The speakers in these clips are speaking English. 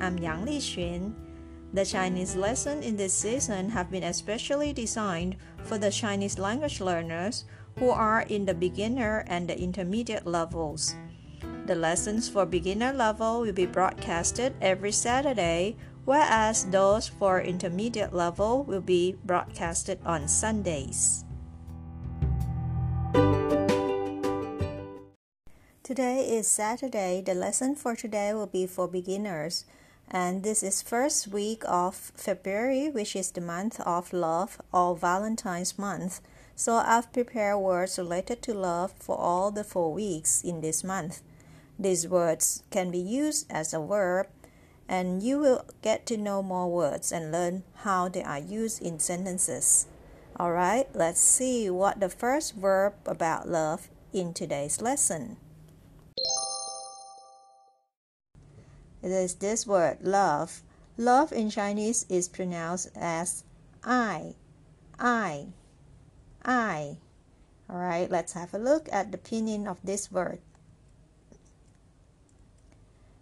I'm Yang Li Qun. The Chinese lessons in this season have been especially designed for the Chinese language learners who are in the beginner and the intermediate levels. The lessons for beginner level will be broadcasted every Saturday, whereas those for intermediate level will be broadcasted on Sundays. Today is Saturday. The lesson for today will be for beginners. And this is first week of February, which is the month of love or Valentine's month. So I've prepared words related to love for all the four weeks in this month. These words can be used as a verb, and you will get to know more words and learn how they are used in sentences. Alright, let's see what the first verb about love in today's lesson. It is this word love. Love in Chinese is pronounced as I, I, I. All right, let's have a look at the pinyin of this word.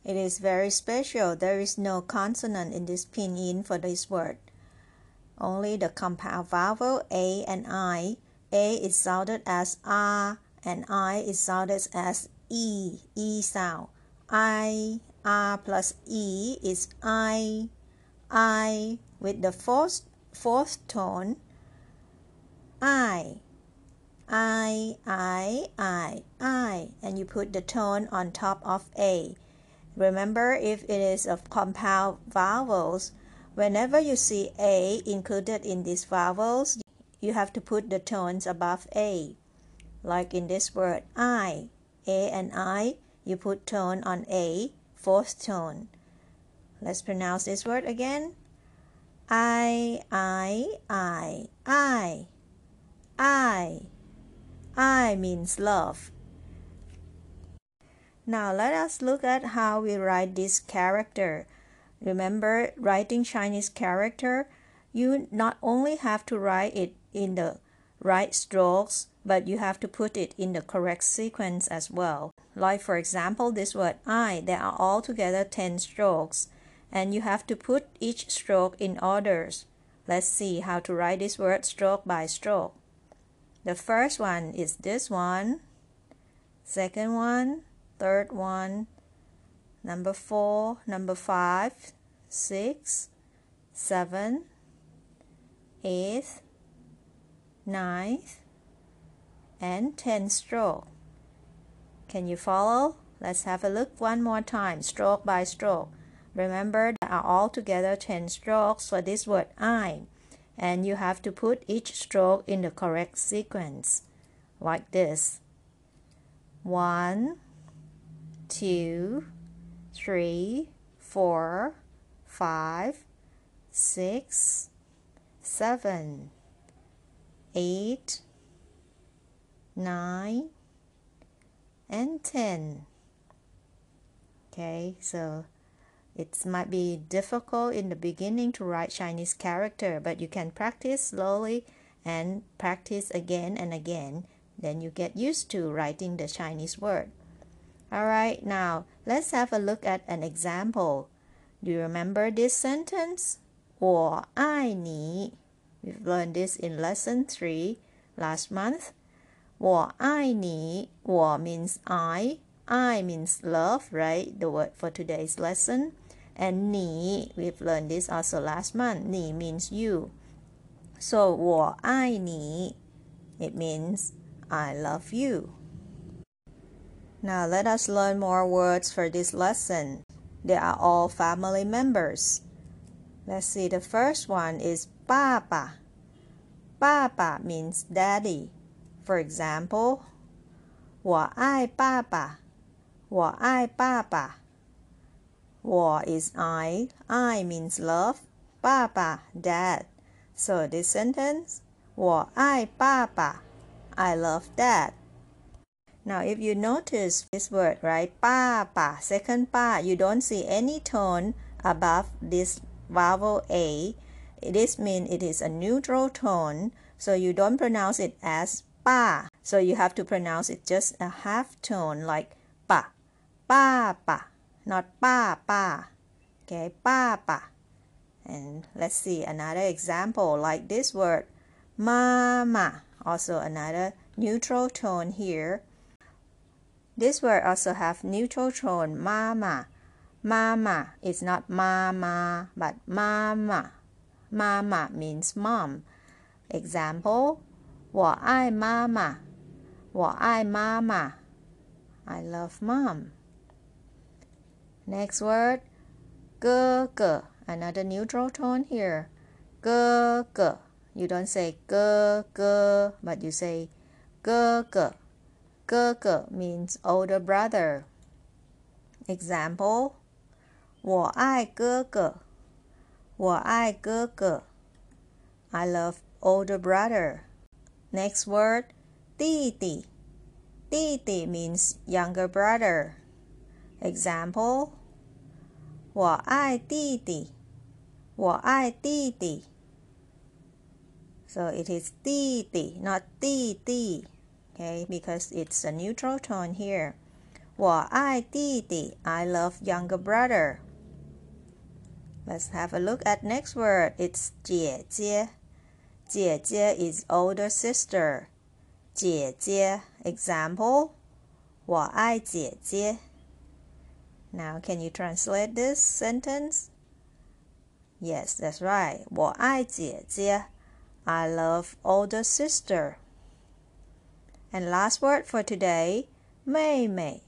It is very special. There is no consonant in this pinyin for this word. Only the compound vowel A and I. A is sounded as A and I is sounded as E, E sound. I, R plus E is I, I with the fourth, fourth tone. I, I, I, I, I, and you put the tone on top of A. Remember, if it is of compound vowels, whenever you see A included in these vowels, you have to put the tones above A. Like in this word, I, A and I, you put tone on A fourth tone. Let's pronounce this word again. I, I, I, I. I. I means love. Now let us look at how we write this character. Remember, writing Chinese character, you not only have to write it in the right strokes, but you have to put it in the correct sequence as well. Like for example, this word I, there are altogether 10 strokes, and you have to put each stroke in orders. Let's see how to write this word stroke by stroke. The first one is this one, second one, third one, number four, number five, six, seven, eighth, ninth, and 10 stroke. Can you follow? Let's have a look one more time, stroke by stroke. Remember, there are altogether 10 strokes for this word I, and you have to put each stroke in the correct sequence, like this. One, two, three, four, five, six, seven, eight, 9 and 10 okay so it might be difficult in the beginning to write Chinese character but you can practice slowly and practice again and again. Then you get used to writing the Chinese word. All right now let's have a look at an example. Do you remember this sentence? 我爱你 we've learned this in lesson 3 last month. 我爱你，我 means I, I means love, right? The word for today's lesson. And ni, we've learned this also last month. Ni means you. So 我爱你, it means I love you. Now let us learn more words for this lesson. They are all family members. Let's see, the first one is 爸爸.爸爸 means daddy. For example, 我爱爸爸，我爱爸爸。我 is I, I means love, 爸爸 dad. So this sentence, 我爱爸爸, I love dad. Now if you notice this word, right, 爸爸, second 爸, you don't see any tone above this vowel a. This means it is a neutral tone, so you don't pronounce it as ba. So you have to pronounce it just a half tone like ba, ba, ba, not ba, ba. Okay, ba, ba. And let's see another example like this word mama. Also another neutral tone here. This word also have neutral tone mama. Mama. It's not mama, but mama. Mama means mom. Example 我爱妈妈，我爱妈妈。I love mom. Next word, 哥哥. Another neutral tone here. 哥哥. You don't say 哥哥, but you say 哥哥.哥哥 means older brother. Example, 我爱哥哥，我爱哥哥。I love older brother. Next word, 弟弟.弟弟 means younger brother. Example, 我爱弟弟.我爱弟弟. So it is 弟弟, not 弟弟. Okay, because it's a neutral tone here. 我爱弟弟, I love younger brother. Let's have a look at next word. It's 姐姐。姐姐 is older sister. 姐姐 example 我爱姐姐 Now can you translate this sentence? Yes, that's right. 我爱姐姐 I love older sister. And last word for today, 妹妹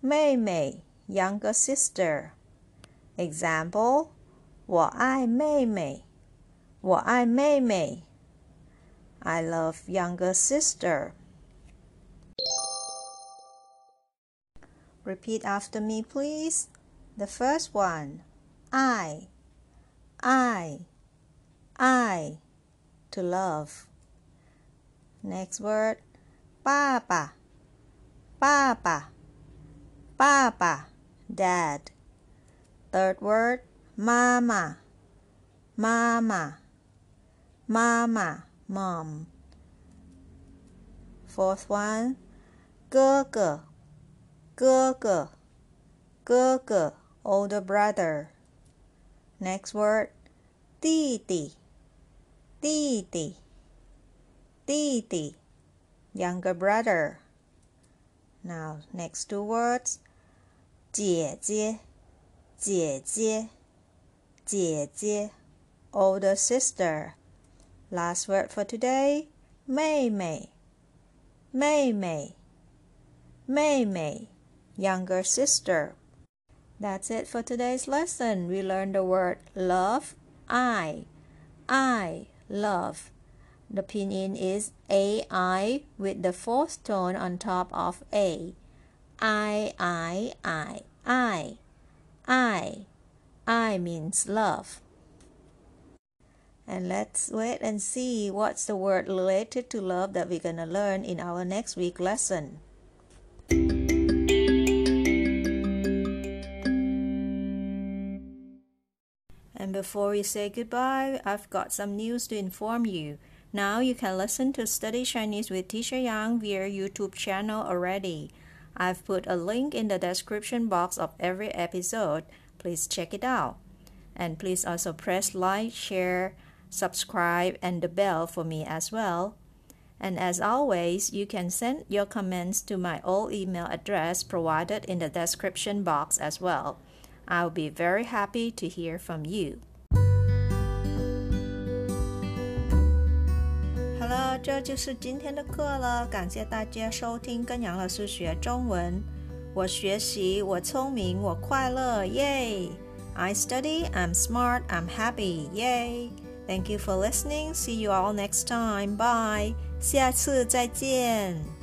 妹妹 younger sister. Example 我爱妹妹我爱妹妹。I love younger sister. Repeat after me, please. The first one. I, I, I. To love. Next word. 爸爸,爸爸,爸爸 dad. Third word. 妈妈,妈妈 mama, mom. Fourth one, 哥哥,哥哥,哥哥, older brother. Next younger brother. Now, next two words, older sister. Last word for today 妹妹,妹妹,妹妹, younger sister. That's it for today's lesson. We learned the word love, I, I, love. The pinyin is AI with the fourth tone on top of A. I, I, I, I. I, I means love. And let's wait and see what's the word related to love that we're going to learn in our next week lesson. And before we say goodbye, I've got some news to inform you. Now you can listen to Study Chinese with Teacher Yang via YouTube channel already. I've put a link in the description box of every episode. Please check it out. And please also press like, share, subscribe and the bell for me as well. And as always, you can send your comments to my old email address provided in the description box as well. I'll be very happy to hear from you. Hello，这就是今天的课了，感谢大家收听跟杨老师学中文。我学习，我聪明，我快乐，耶！I study, I'm smart, I'm happy, yay! Thank you for listening. See you all next time. Bye. 下次再见。